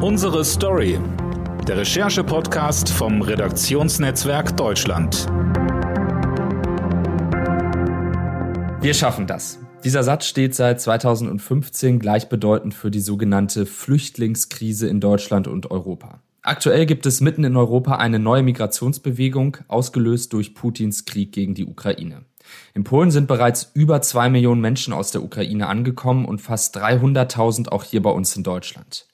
Unsere Story. Der Recherche-Podcast vom Redaktionsnetzwerk Deutschland. Wir schaffen das. Dieser Satz steht seit 2015 gleichbedeutend für die sogenannte Flüchtlingskrise in Deutschland und Europa. Aktuell gibt es mitten in Europa eine neue Migrationsbewegung, ausgelöst durch Putins Krieg gegen die Ukraine. In Polen sind bereits über zwei Millionen Menschen aus der Ukraine angekommen und fast 300.000 auch hier bei uns in Deutschland.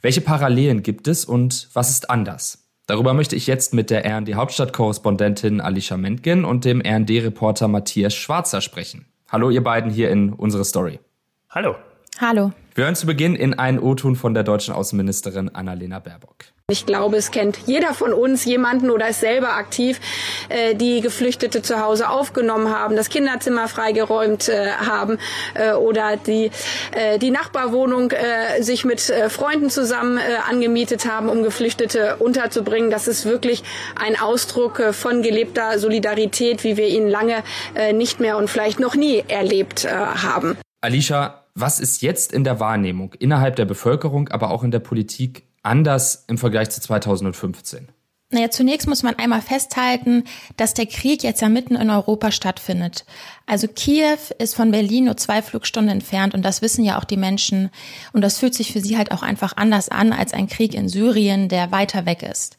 Welche Parallelen gibt es und was ist anders? Darüber möchte ich jetzt mit der RND Hauptstadtkorrespondentin Alicia Mentgen und dem RND Reporter Matthias Schwarzer sprechen. Hallo ihr beiden hier in unsere Story. Hallo. Hallo. Wir hören zu Beginn in einen O-Ton von der deutschen Außenministerin Annalena Baerbock. Ich glaube, es kennt jeder von uns jemanden oder ist selber aktiv, äh, die Geflüchtete zu Hause aufgenommen haben, das Kinderzimmer freigeräumt äh, haben äh, oder die äh, die Nachbarwohnung äh, sich mit äh, Freunden zusammen äh, angemietet haben, um Geflüchtete unterzubringen. Das ist wirklich ein Ausdruck äh, von gelebter Solidarität, wie wir ihn lange äh, nicht mehr und vielleicht noch nie erlebt äh, haben. Alicia, was ist jetzt in der Wahrnehmung innerhalb der Bevölkerung, aber auch in der Politik anders im Vergleich zu 2015? Naja, zunächst muss man einmal festhalten, dass der Krieg jetzt ja mitten in Europa stattfindet. Also Kiew ist von Berlin nur zwei Flugstunden entfernt und das wissen ja auch die Menschen und das fühlt sich für sie halt auch einfach anders an als ein Krieg in Syrien, der weiter weg ist.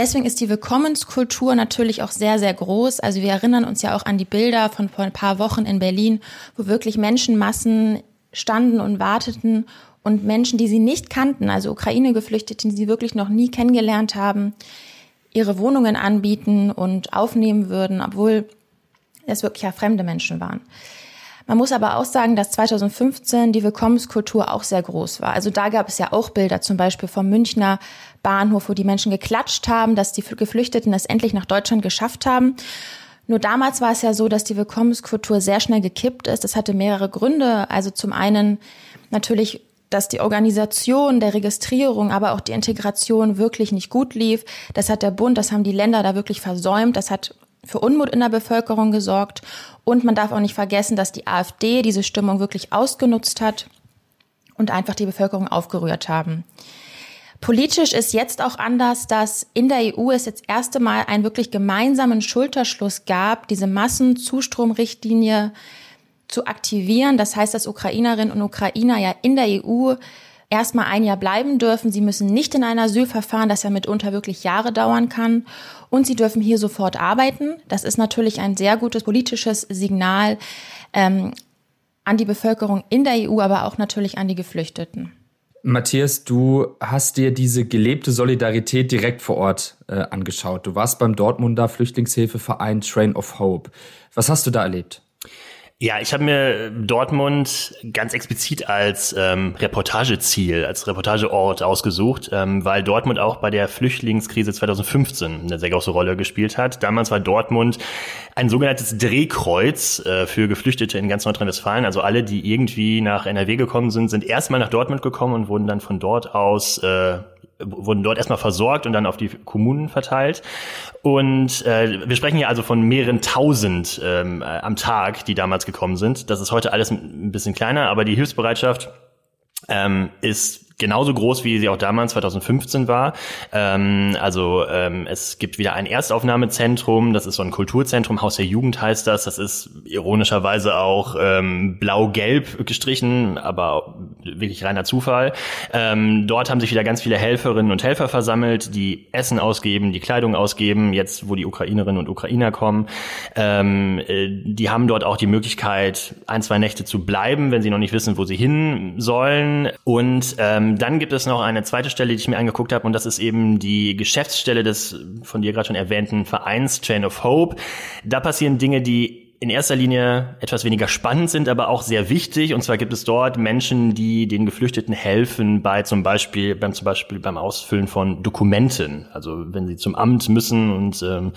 Deswegen ist die Willkommenskultur natürlich auch sehr, sehr groß. Also wir erinnern uns ja auch an die Bilder von vor ein paar Wochen in Berlin, wo wirklich Menschenmassen standen und warteten und Menschen, die sie nicht kannten, also Ukraine-Geflüchtete, die sie wirklich noch nie kennengelernt haben, ihre Wohnungen anbieten und aufnehmen würden, obwohl es wirklich ja fremde Menschen waren. Man muss aber auch sagen, dass 2015 die Willkommenskultur auch sehr groß war. Also da gab es ja auch Bilder, zum Beispiel vom Münchner Bahnhof, wo die Menschen geklatscht haben, dass die Geflüchteten es endlich nach Deutschland geschafft haben. Nur damals war es ja so, dass die Willkommenskultur sehr schnell gekippt ist. Das hatte mehrere Gründe. Also zum einen natürlich dass die Organisation der Registrierung, aber auch die Integration wirklich nicht gut lief. Das hat der Bund, das haben die Länder da wirklich versäumt. Das hat für Unmut in der Bevölkerung gesorgt. Und man darf auch nicht vergessen, dass die AfD diese Stimmung wirklich ausgenutzt hat und einfach die Bevölkerung aufgerührt haben. Politisch ist jetzt auch anders, dass in der EU es jetzt erste Mal einen wirklich gemeinsamen Schulterschluss gab, diese Massenzustromrichtlinie zu aktivieren. Das heißt, dass Ukrainerinnen und Ukrainer ja in der EU erstmal ein Jahr bleiben dürfen. Sie müssen nicht in ein Asylverfahren, das ja mitunter wirklich Jahre dauern kann. Und sie dürfen hier sofort arbeiten. Das ist natürlich ein sehr gutes politisches Signal ähm, an die Bevölkerung in der EU, aber auch natürlich an die Geflüchteten. Matthias, du hast dir diese gelebte Solidarität direkt vor Ort äh, angeschaut. Du warst beim Dortmunder Flüchtlingshilfeverein Train of Hope. Was hast du da erlebt? Ja, ich habe mir Dortmund ganz explizit als ähm, Reportageziel, als Reportageort ausgesucht, ähm, weil Dortmund auch bei der Flüchtlingskrise 2015 eine sehr große Rolle gespielt hat. Damals war Dortmund ein sogenanntes Drehkreuz äh, für Geflüchtete in ganz Nordrhein-Westfalen. Also alle, die irgendwie nach NRW gekommen sind, sind erstmal nach Dortmund gekommen und wurden dann von dort aus äh, wurden dort erstmal versorgt und dann auf die Kommunen verteilt. Und äh, wir sprechen hier also von mehreren tausend ähm, am Tag, die damals gekommen sind. Das ist heute alles ein bisschen kleiner, aber die Hilfsbereitschaft ähm, ist genauso groß, wie sie auch damals 2015 war. Ähm, also ähm, es gibt wieder ein Erstaufnahmezentrum, das ist so ein Kulturzentrum, Haus der Jugend heißt das. Das ist ironischerweise auch ähm, blau-gelb gestrichen, aber wirklich reiner Zufall. Ähm, dort haben sich wieder ganz viele Helferinnen und Helfer versammelt, die Essen ausgeben, die Kleidung ausgeben, jetzt wo die Ukrainerinnen und Ukrainer kommen. Ähm, äh, die haben dort auch die Möglichkeit, ein, zwei Nächte zu bleiben, wenn sie noch nicht wissen, wo sie hin sollen. Und ähm, ähm, dann gibt es noch eine zweite Stelle, die ich mir angeguckt habe, und das ist eben die Geschäftsstelle des von dir gerade schon erwähnten Vereins Chain of Hope. Da passieren Dinge, die in erster Linie etwas weniger spannend sind, aber auch sehr wichtig. Und zwar gibt es dort Menschen, die den Geflüchteten helfen bei zum Beispiel beim zum Beispiel beim Ausfüllen von Dokumenten. Also wenn sie zum Amt müssen und ähm,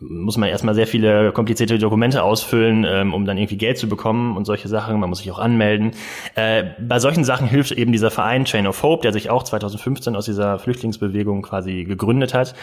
muss man erstmal sehr viele komplizierte Dokumente ausfüllen, ähm, um dann irgendwie Geld zu bekommen und solche Sachen. Man muss sich auch anmelden. Äh, bei solchen Sachen hilft eben dieser Verein Chain of Hope, der sich auch 2015 aus dieser Flüchtlingsbewegung quasi gegründet hat.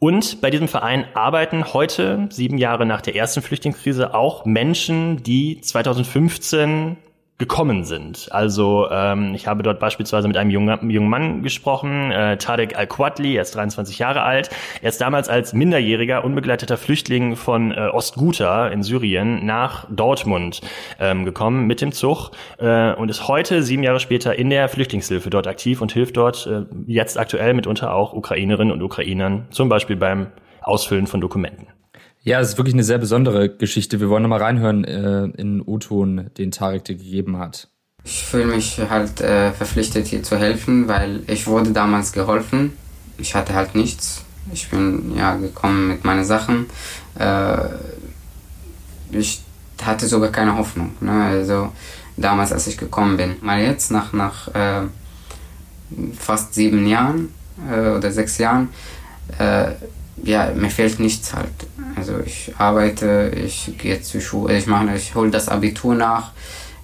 Und bei diesem Verein arbeiten heute, sieben Jahre nach der ersten Flüchtlingskrise, auch Menschen, die 2015 gekommen sind. Also ähm, ich habe dort beispielsweise mit einem jungen, jungen Mann gesprochen, äh, Tarek Al-Quadli, er ist 23 Jahre alt. Er ist damals als minderjähriger, unbegleiteter Flüchtling von äh, Ostguta in Syrien nach Dortmund ähm, gekommen mit dem Zug äh, und ist heute, sieben Jahre später, in der Flüchtlingshilfe dort aktiv und hilft dort äh, jetzt aktuell mitunter auch Ukrainerinnen und Ukrainern, zum Beispiel beim Ausfüllen von Dokumenten. Ja, es ist wirklich eine sehr besondere Geschichte. Wir wollen nochmal reinhören äh, in O-Ton, den Tarek dir gegeben hat. Ich fühle mich halt äh, verpflichtet, hier zu helfen, weil ich wurde damals geholfen. Ich hatte halt nichts. Ich bin ja gekommen mit meinen Sachen. Äh, ich hatte sogar keine Hoffnung. Ne? Also damals, als ich gekommen bin. Mal jetzt, nach, nach äh, fast sieben Jahren äh, oder sechs Jahren, äh, ja, mir fehlt nichts halt. Also ich arbeite, ich gehe zur Schule, ich mache, ich hole das Abitur nach.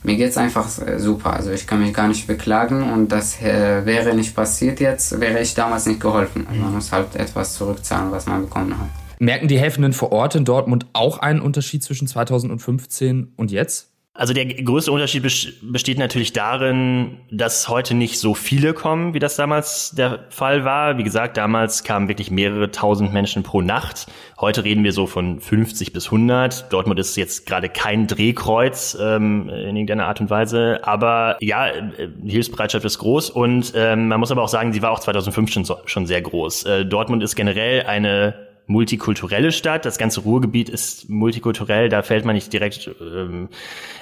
Mir geht's einfach super. Also ich kann mich gar nicht beklagen und das äh, wäre nicht passiert jetzt, wäre ich damals nicht geholfen. Also man muss halt etwas zurückzahlen, was man bekommen hat. Merken die Helfenden vor Ort in Dortmund auch einen Unterschied zwischen 2015 und jetzt? Also der größte Unterschied besteht natürlich darin, dass heute nicht so viele kommen, wie das damals der Fall war. Wie gesagt, damals kamen wirklich mehrere tausend Menschen pro Nacht. Heute reden wir so von 50 bis 100. Dortmund ist jetzt gerade kein Drehkreuz ähm, in irgendeiner Art und Weise. Aber ja, die Hilfsbereitschaft ist groß und ähm, man muss aber auch sagen, sie war auch 2015 schon sehr groß. Äh, Dortmund ist generell eine multikulturelle Stadt. Das ganze Ruhrgebiet ist multikulturell. Da fällt man nicht direkt ähm,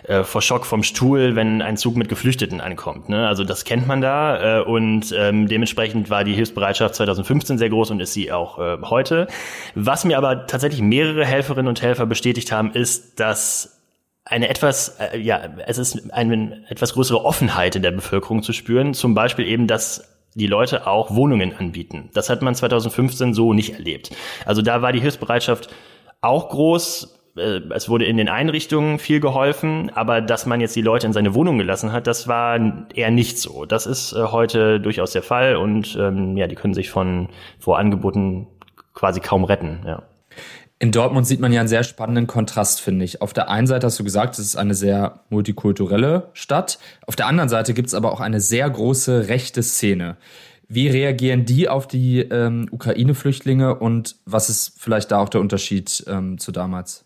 äh, vor Schock vom Stuhl, wenn ein Zug mit Geflüchteten ankommt. Ne? Also das kennt man da. Äh, und ähm, dementsprechend war die Hilfsbereitschaft 2015 sehr groß und ist sie auch äh, heute. Was mir aber tatsächlich mehrere Helferinnen und Helfer bestätigt haben, ist, dass eine etwas, äh, ja, es ist eine etwas größere Offenheit in der Bevölkerung zu spüren. Zum Beispiel eben, dass die Leute auch Wohnungen anbieten. Das hat man 2015 so nicht erlebt. Also da war die Hilfsbereitschaft auch groß. Äh, es wurde in den Einrichtungen viel geholfen, aber dass man jetzt die Leute in seine Wohnung gelassen hat, das war eher nicht so. Das ist äh, heute durchaus der Fall und ähm, ja, die können sich von vor Angeboten quasi kaum retten. Ja. In Dortmund sieht man ja einen sehr spannenden Kontrast, finde ich. Auf der einen Seite hast du gesagt, es ist eine sehr multikulturelle Stadt. Auf der anderen Seite gibt es aber auch eine sehr große rechte Szene. Wie reagieren die auf die ähm, Ukraine-Flüchtlinge und was ist vielleicht da auch der Unterschied ähm, zu damals?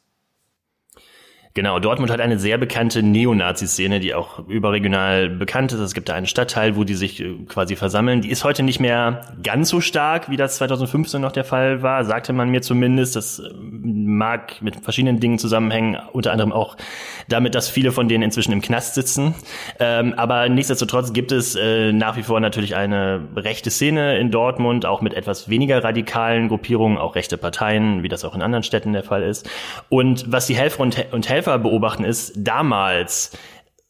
Genau, Dortmund hat eine sehr bekannte Neonazi-Szene, die auch überregional bekannt ist. Es gibt da einen Stadtteil, wo die sich äh, quasi versammeln. Die ist heute nicht mehr ganz so stark, wie das 2015 noch der Fall war, sagte man mir zumindest. Das äh, mag mit verschiedenen Dingen zusammenhängen, unter anderem auch damit, dass viele von denen inzwischen im Knast sitzen. Ähm, aber nichtsdestotrotz gibt es äh, nach wie vor natürlich eine rechte Szene in Dortmund, auch mit etwas weniger radikalen Gruppierungen, auch rechte Parteien, wie das auch in anderen Städten der Fall ist. Und was die Helfer und Helfer Helfer beobachten, ist damals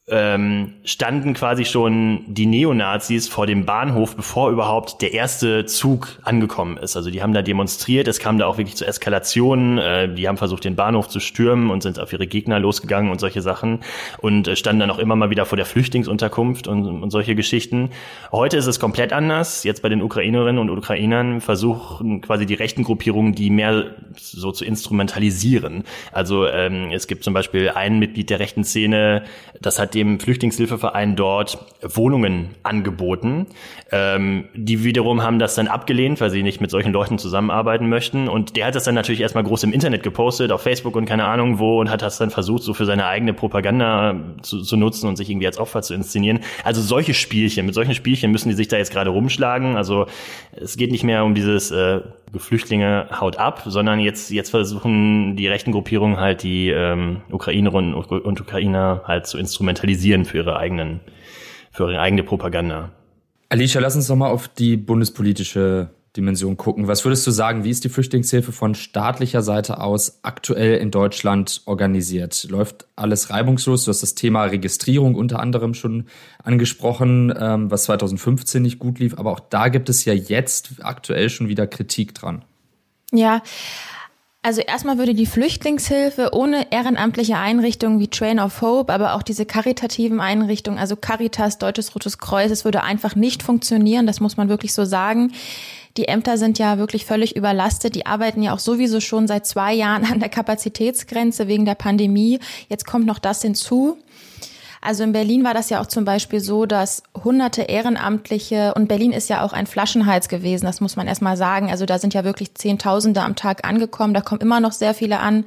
ähm, standen quasi schon die Neonazis vor dem Bahnhof, bevor überhaupt der erste Zug angekommen ist. Also die haben da demonstriert, es kam da auch wirklich zu Eskalationen, äh, die haben versucht, den Bahnhof zu stürmen und sind auf ihre Gegner losgegangen und solche Sachen und äh, standen dann auch immer mal wieder vor der Flüchtlingsunterkunft und, und solche Geschichten. Heute ist es komplett anders. Jetzt bei den Ukrainerinnen und Ukrainern versuchen quasi die rechten Gruppierungen, die mehr so zu instrumentalisieren. Also ähm, es gibt zum Beispiel ein Mitglied der rechten Szene, das hat dem Flüchtlingshilfeverein dort Wohnungen angeboten. Ähm, die wiederum haben das dann abgelehnt, weil sie nicht mit solchen Leuten zusammenarbeiten möchten. Und der hat das dann natürlich erstmal groß im Internet gepostet, auf Facebook und keine Ahnung wo, und hat das dann versucht, so für seine eigene Propaganda zu, zu nutzen und sich irgendwie als Opfer zu inszenieren. Also solche Spielchen, mit solchen Spielchen müssen die sich da jetzt gerade rumschlagen. Also es geht nicht mehr um dieses äh, Flüchtlinge haut ab, sondern jetzt, jetzt versuchen die rechten Gruppierungen halt die ähm, Ukrainerinnen und Ukrainer halt zu instrumentalisieren für ihre eigenen, für ihre eigene Propaganda. Alicia, lass uns nochmal auf die bundespolitische Dimension gucken. Was würdest du sagen, wie ist die Flüchtlingshilfe von staatlicher Seite aus aktuell in Deutschland organisiert? Läuft alles reibungslos? Du hast das Thema Registrierung unter anderem schon angesprochen, ähm, was 2015 nicht gut lief, aber auch da gibt es ja jetzt aktuell schon wieder Kritik dran. Ja, also erstmal würde die Flüchtlingshilfe ohne ehrenamtliche Einrichtungen wie Train of Hope, aber auch diese karitativen Einrichtungen, also Caritas, Deutsches Rotes Kreuz, es würde einfach nicht funktionieren, das muss man wirklich so sagen. Die Ämter sind ja wirklich völlig überlastet. Die arbeiten ja auch sowieso schon seit zwei Jahren an der Kapazitätsgrenze wegen der Pandemie. Jetzt kommt noch das hinzu. Also in Berlin war das ja auch zum Beispiel so, dass hunderte Ehrenamtliche, und Berlin ist ja auch ein Flaschenhals gewesen, das muss man erstmal sagen. Also da sind ja wirklich Zehntausende am Tag angekommen, da kommen immer noch sehr viele an.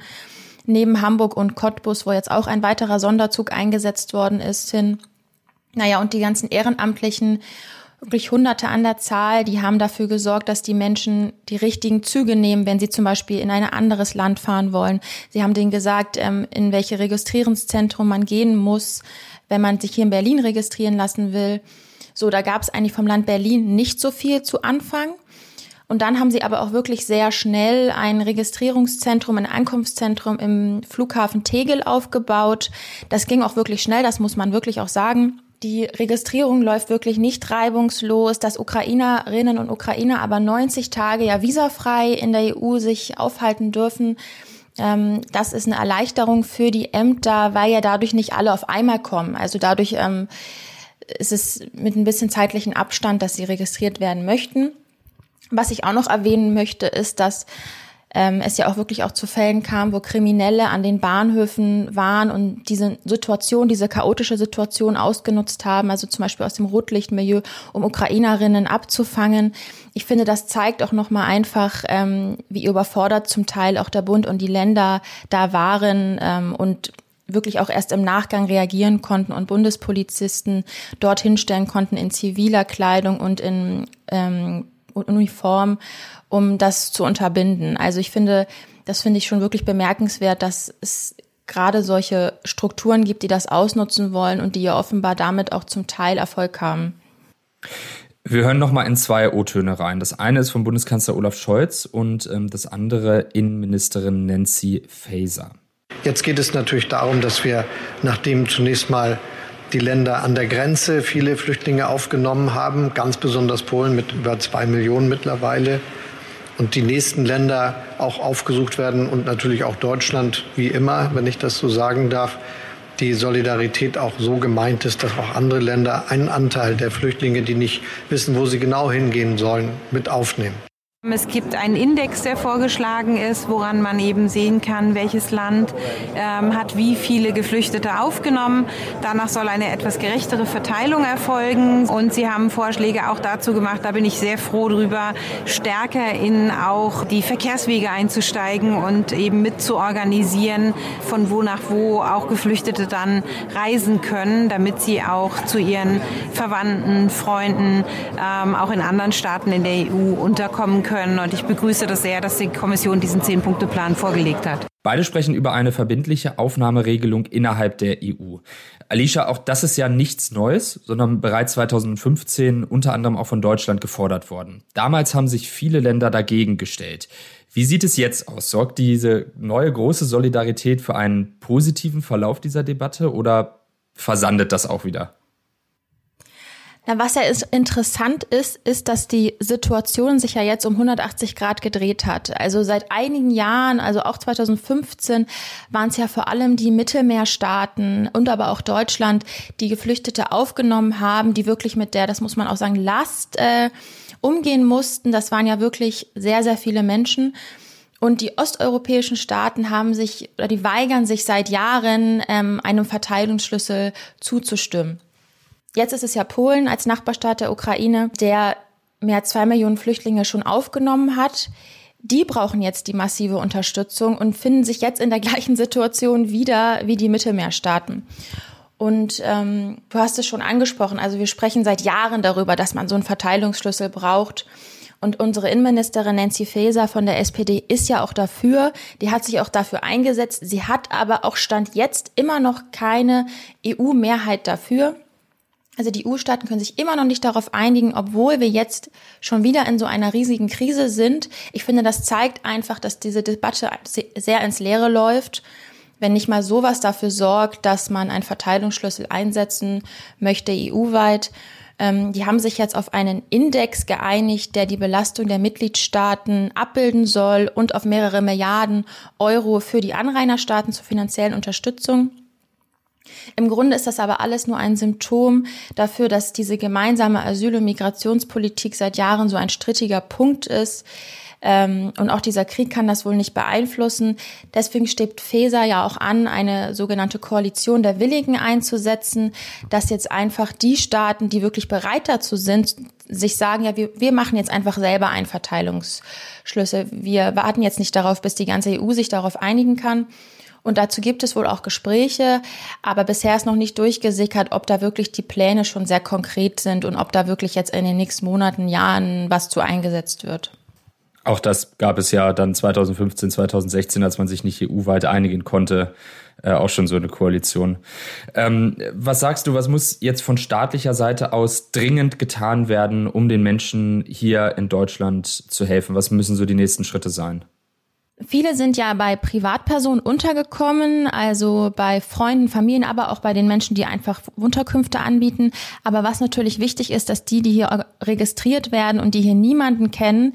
Neben Hamburg und Cottbus, wo jetzt auch ein weiterer Sonderzug eingesetzt worden ist, hin. Naja, und die ganzen Ehrenamtlichen wirklich Hunderte an der Zahl, die haben dafür gesorgt, dass die Menschen die richtigen Züge nehmen, wenn sie zum Beispiel in ein anderes Land fahren wollen. Sie haben denen gesagt, ähm, in welche Registrierungszentrum man gehen muss, wenn man sich hier in Berlin registrieren lassen will. So, da gab es eigentlich vom Land Berlin nicht so viel zu Anfang. Und dann haben sie aber auch wirklich sehr schnell ein Registrierungszentrum, ein Ankunftszentrum im Flughafen Tegel aufgebaut. Das ging auch wirklich schnell, das muss man wirklich auch sagen. Die Registrierung läuft wirklich nicht reibungslos, dass Ukrainerinnen und Ukrainer aber 90 Tage ja visafrei in der EU sich aufhalten dürfen. Ähm, das ist eine Erleichterung für die Ämter, weil ja dadurch nicht alle auf einmal kommen. Also dadurch ähm, ist es mit ein bisschen zeitlichen Abstand, dass sie registriert werden möchten. Was ich auch noch erwähnen möchte, ist, dass ähm, es ja auch wirklich auch zu Fällen kam, wo Kriminelle an den Bahnhöfen waren und diese Situation, diese chaotische Situation ausgenutzt haben, also zum Beispiel aus dem Rotlichtmilieu, um Ukrainerinnen abzufangen. Ich finde, das zeigt auch nochmal einfach, ähm, wie überfordert zum Teil auch der Bund und die Länder da waren ähm, und wirklich auch erst im Nachgang reagieren konnten und Bundespolizisten dorthin stellen konnten in ziviler Kleidung und in ähm, Uniform um das zu unterbinden. Also ich finde, das finde ich schon wirklich bemerkenswert, dass es gerade solche Strukturen gibt, die das ausnutzen wollen und die ja offenbar damit auch zum Teil Erfolg haben. Wir hören noch mal in zwei O-Töne rein. Das eine ist vom Bundeskanzler Olaf Scholz und ähm, das andere Innenministerin Nancy Faeser. Jetzt geht es natürlich darum, dass wir, nachdem zunächst mal die Länder an der Grenze viele Flüchtlinge aufgenommen haben, ganz besonders Polen mit über zwei Millionen mittlerweile, und die nächsten Länder auch aufgesucht werden und natürlich auch Deutschland, wie immer, wenn ich das so sagen darf, die Solidarität auch so gemeint ist, dass auch andere Länder einen Anteil der Flüchtlinge, die nicht wissen, wo sie genau hingehen sollen, mit aufnehmen. Es gibt einen Index, der vorgeschlagen ist, woran man eben sehen kann, welches Land ähm, hat wie viele Geflüchtete aufgenommen. Danach soll eine etwas gerechtere Verteilung erfolgen. Und Sie haben Vorschläge auch dazu gemacht, da bin ich sehr froh drüber, stärker in auch die Verkehrswege einzusteigen und eben mitzuorganisieren, von wo nach wo auch Geflüchtete dann reisen können, damit sie auch zu ihren Verwandten, Freunden, ähm, auch in anderen Staaten in der EU unterkommen können können. Und ich begrüße das sehr, dass die Kommission diesen Zehn-Punkte-Plan vorgelegt hat. Beide sprechen über eine verbindliche Aufnahmeregelung innerhalb der EU. Alicia, auch das ist ja nichts Neues, sondern bereits 2015 unter anderem auch von Deutschland gefordert worden. Damals haben sich viele Länder dagegen gestellt. Wie sieht es jetzt aus? Sorgt diese neue große Solidarität für einen positiven Verlauf dieser Debatte oder versandet das auch wieder? Na, was ja ist, interessant ist, ist, dass die Situation sich ja jetzt um 180 Grad gedreht hat. Also seit einigen Jahren, also auch 2015, waren es ja vor allem die Mittelmeerstaaten und aber auch Deutschland, die Geflüchtete aufgenommen haben, die wirklich mit der, das muss man auch sagen, Last äh, umgehen mussten. Das waren ja wirklich sehr, sehr viele Menschen. Und die osteuropäischen Staaten haben sich oder die weigern sich seit Jahren, ähm, einem Verteilungsschlüssel zuzustimmen. Jetzt ist es ja Polen als Nachbarstaat der Ukraine, der mehr als zwei Millionen Flüchtlinge schon aufgenommen hat. Die brauchen jetzt die massive Unterstützung und finden sich jetzt in der gleichen Situation wieder wie die Mittelmeerstaaten. Und ähm, du hast es schon angesprochen, also wir sprechen seit Jahren darüber, dass man so einen Verteilungsschlüssel braucht. Und unsere Innenministerin Nancy Faeser von der SPD ist ja auch dafür. Die hat sich auch dafür eingesetzt. Sie hat aber auch Stand jetzt immer noch keine EU-Mehrheit dafür. Also die EU-Staaten können sich immer noch nicht darauf einigen, obwohl wir jetzt schon wieder in so einer riesigen Krise sind. Ich finde, das zeigt einfach, dass diese Debatte sehr ins Leere läuft, wenn nicht mal sowas dafür sorgt, dass man einen Verteilungsschlüssel einsetzen möchte EU-weit. Ähm, die haben sich jetzt auf einen Index geeinigt, der die Belastung der Mitgliedstaaten abbilden soll und auf mehrere Milliarden Euro für die Anrainerstaaten zur finanziellen Unterstützung. Im Grunde ist das aber alles nur ein Symptom dafür, dass diese gemeinsame Asyl- und Migrationspolitik seit Jahren so ein strittiger Punkt ist. Ähm, und auch dieser Krieg kann das wohl nicht beeinflussen. Deswegen steht FESA ja auch an, eine sogenannte Koalition der Willigen einzusetzen, dass jetzt einfach die Staaten, die wirklich bereit dazu sind, sich sagen, ja, wir, wir machen jetzt einfach selber Einverteilungsschlüsse. Wir warten jetzt nicht darauf, bis die ganze EU sich darauf einigen kann. Und dazu gibt es wohl auch Gespräche, aber bisher ist noch nicht durchgesickert, ob da wirklich die Pläne schon sehr konkret sind und ob da wirklich jetzt in den nächsten Monaten, Jahren was zu eingesetzt wird. Auch das gab es ja dann 2015, 2016, als man sich nicht EU-weit einigen konnte, äh, auch schon so eine Koalition. Ähm, was sagst du, was muss jetzt von staatlicher Seite aus dringend getan werden, um den Menschen hier in Deutschland zu helfen? Was müssen so die nächsten Schritte sein? Viele sind ja bei Privatpersonen untergekommen, also bei Freunden, Familien, aber auch bei den Menschen, die einfach Unterkünfte anbieten. Aber was natürlich wichtig ist, dass die, die hier registriert werden und die hier niemanden kennen,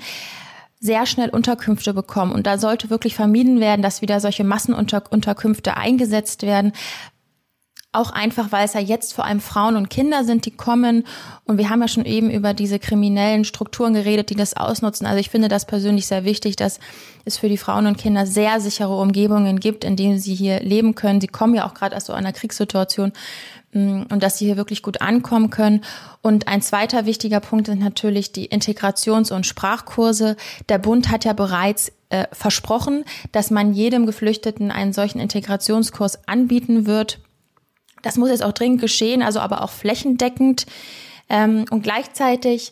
sehr schnell Unterkünfte bekommen. Und da sollte wirklich vermieden werden, dass wieder solche Massenunterkünfte eingesetzt werden, auch einfach, weil es ja jetzt vor allem Frauen und Kinder sind, die kommen. Und wir haben ja schon eben über diese kriminellen Strukturen geredet, die das ausnutzen. Also ich finde das persönlich sehr wichtig, dass es für die Frauen und Kinder sehr sichere Umgebungen gibt, in denen sie hier leben können. Sie kommen ja auch gerade aus so einer Kriegssituation mm, und dass sie hier wirklich gut ankommen können. Und ein zweiter wichtiger Punkt sind natürlich die Integrations- und Sprachkurse. Der Bund hat ja bereits äh, versprochen, dass man jedem Geflüchteten einen solchen Integrationskurs anbieten wird. Das muss jetzt auch dringend geschehen, also aber auch flächendeckend. Ähm, und gleichzeitig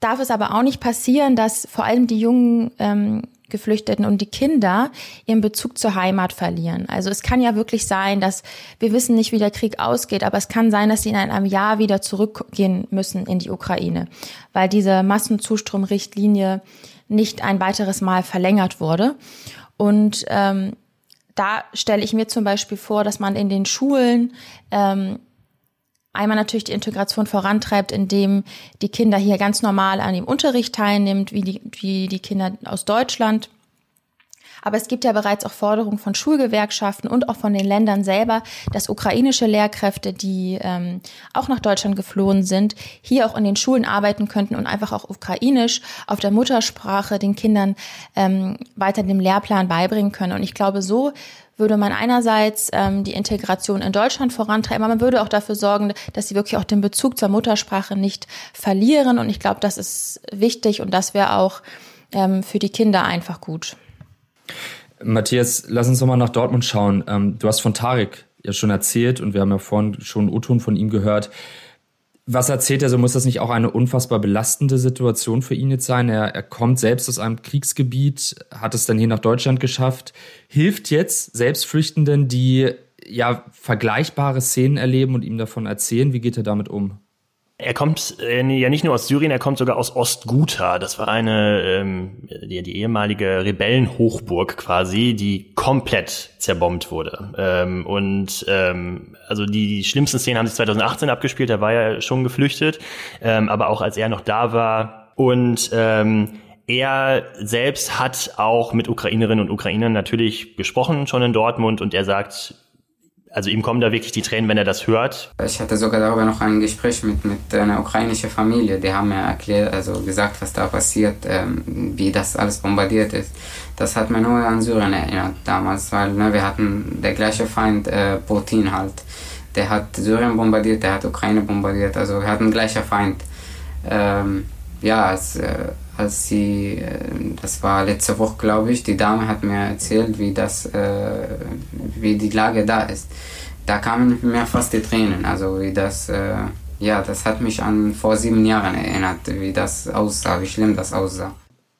darf es aber auch nicht passieren, dass vor allem die jungen ähm, Geflüchteten und die Kinder ihren Bezug zur Heimat verlieren. Also es kann ja wirklich sein, dass wir wissen nicht, wie der Krieg ausgeht, aber es kann sein, dass sie in einem Jahr wieder zurückgehen müssen in die Ukraine, weil diese Massenzustromrichtlinie nicht ein weiteres Mal verlängert wurde. Und ähm, da stelle ich mir zum Beispiel vor, dass man in den Schulen ähm, einmal natürlich die Integration vorantreibt, indem die Kinder hier ganz normal an dem Unterricht teilnimmt, wie die, wie die Kinder aus Deutschland. Aber es gibt ja bereits auch Forderungen von Schulgewerkschaften und auch von den Ländern selber, dass ukrainische Lehrkräfte, die ähm, auch nach Deutschland geflohen sind, hier auch in den Schulen arbeiten könnten und einfach auch ukrainisch auf der Muttersprache den Kindern ähm, weiter dem Lehrplan beibringen können. Und ich glaube, so würde man einerseits ähm, die Integration in Deutschland vorantreiben, aber man würde auch dafür sorgen, dass sie wirklich auch den Bezug zur Muttersprache nicht verlieren. Und ich glaube, das ist wichtig und das wäre auch ähm, für die Kinder einfach gut. Matthias, lass uns nochmal nach Dortmund schauen. Ähm, du hast von Tarek ja schon erzählt und wir haben ja vorhin schon O-Ton von ihm gehört. Was erzählt er so? Muss das nicht auch eine unfassbar belastende Situation für ihn jetzt sein? Er, er kommt selbst aus einem Kriegsgebiet, hat es dann hier nach Deutschland geschafft, hilft jetzt Selbstflüchtenden, die ja vergleichbare Szenen erleben und ihm davon erzählen. Wie geht er damit um? Er kommt äh, ja nicht nur aus Syrien, er kommt sogar aus Ostguta. Das war eine ähm, die, die ehemalige Rebellenhochburg quasi, die komplett zerbombt wurde. Ähm, und ähm, also die, die schlimmsten Szenen haben sich 2018 abgespielt. Da war er schon geflüchtet, ähm, aber auch als er noch da war und ähm, er selbst hat auch mit Ukrainerinnen und Ukrainern natürlich gesprochen, schon in Dortmund, und er sagt, also ihm kommen da wirklich die Tränen, wenn er das hört. Ich hatte sogar darüber noch ein Gespräch mit, mit einer ukrainischen Familie. Die haben mir erklärt, also gesagt, was da passiert, ähm, wie das alles bombardiert ist. Das hat mir nur an Syrien erinnert damals, weil ne, wir hatten der gleiche Feind, äh, Putin halt. Der hat Syrien bombardiert, der hat Ukraine bombardiert, also wir hatten gleicher Feind. Ähm, ja, als, äh, als sie, äh, das war letzte Woche, glaube ich, die Dame hat mir erzählt, wie das, äh, wie die Lage da ist. Da kamen mir fast die Tränen, also wie das, äh, ja, das hat mich an vor sieben Jahren erinnert, wie das aussah, wie schlimm das aussah.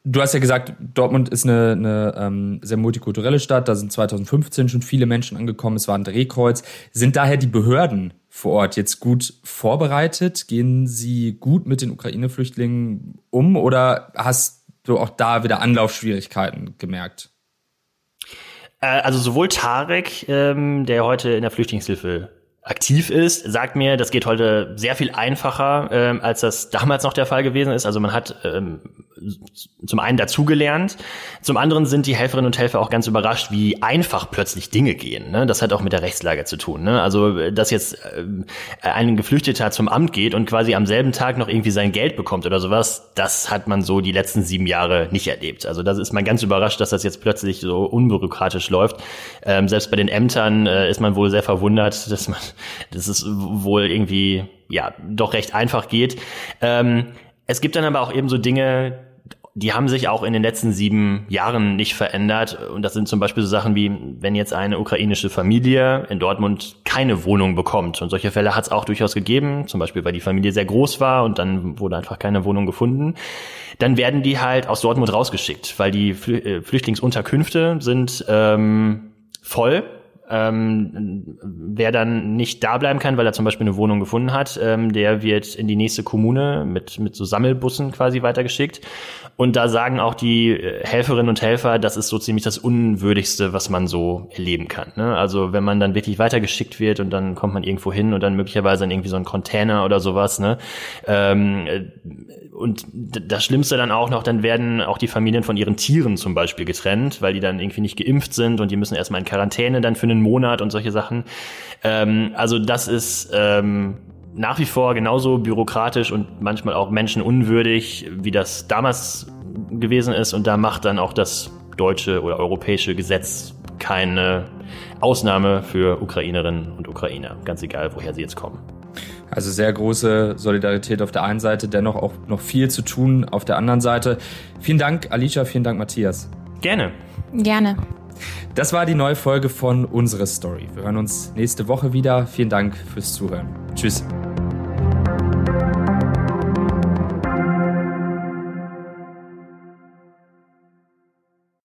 Du hast ja gesagt, Dortmund ist eine, eine ähm, sehr multikulturelle Stadt. Da sind 2015 schon viele Menschen angekommen. Es war ein Drehkreuz. Sind daher die Behörden vor Ort jetzt gut vorbereitet? Gehen sie gut mit den Ukraine-Flüchtlingen um oder hast du auch da wieder Anlaufschwierigkeiten gemerkt? Äh, also sowohl Tarek, ähm, der heute in der Flüchtlingshilfe aktiv ist, sagt mir, das geht heute sehr viel einfacher, ähm, als das damals noch der Fall gewesen ist. Also man hat ähm, zum einen dazugelernt, zum anderen sind die Helferinnen und Helfer auch ganz überrascht, wie einfach plötzlich Dinge gehen. Ne? Das hat auch mit der Rechtslage zu tun. Ne? Also dass jetzt äh, ein Geflüchteter zum Amt geht und quasi am selben Tag noch irgendwie sein Geld bekommt oder sowas, das hat man so die letzten sieben Jahre nicht erlebt. Also das ist man ganz überrascht, dass das jetzt plötzlich so unbürokratisch läuft. Ähm, selbst bei den Ämtern äh, ist man wohl sehr verwundert, dass man dass es wohl irgendwie ja doch recht einfach geht. Ähm, es gibt dann aber auch eben so Dinge, die haben sich auch in den letzten sieben Jahren nicht verändert. Und das sind zum Beispiel so Sachen wie, wenn jetzt eine ukrainische Familie in Dortmund keine Wohnung bekommt. Und solche Fälle hat es auch durchaus gegeben, zum Beispiel, weil die Familie sehr groß war und dann wurde einfach keine Wohnung gefunden. Dann werden die halt aus Dortmund rausgeschickt, weil die äh, Flüchtlingsunterkünfte sind ähm, voll ähm, wer dann nicht da bleiben kann, weil er zum Beispiel eine Wohnung gefunden hat, ähm, der wird in die nächste Kommune mit, mit so Sammelbussen quasi weitergeschickt. Und da sagen auch die äh, Helferinnen und Helfer, das ist so ziemlich das Unwürdigste, was man so erleben kann. Ne? Also wenn man dann wirklich weitergeschickt wird und dann kommt man irgendwo hin und dann möglicherweise in irgendwie so ein Container oder sowas. Ne? Ähm, äh, und das Schlimmste dann auch noch, dann werden auch die Familien von ihren Tieren zum Beispiel getrennt, weil die dann irgendwie nicht geimpft sind und die müssen erstmal in Quarantäne dann für einen Monat und solche Sachen. Ähm, also das ist ähm, nach wie vor genauso bürokratisch und manchmal auch menschenunwürdig, wie das damals gewesen ist. Und da macht dann auch das deutsche oder europäische Gesetz keine Ausnahme für Ukrainerinnen und Ukrainer, ganz egal, woher sie jetzt kommen. Also sehr große Solidarität auf der einen Seite, dennoch auch noch viel zu tun auf der anderen Seite. Vielen Dank, Alicia, vielen Dank, Matthias. Gerne. Gerne. Das war die neue Folge von Unsere Story. Wir hören uns nächste Woche wieder. Vielen Dank fürs Zuhören. Tschüss.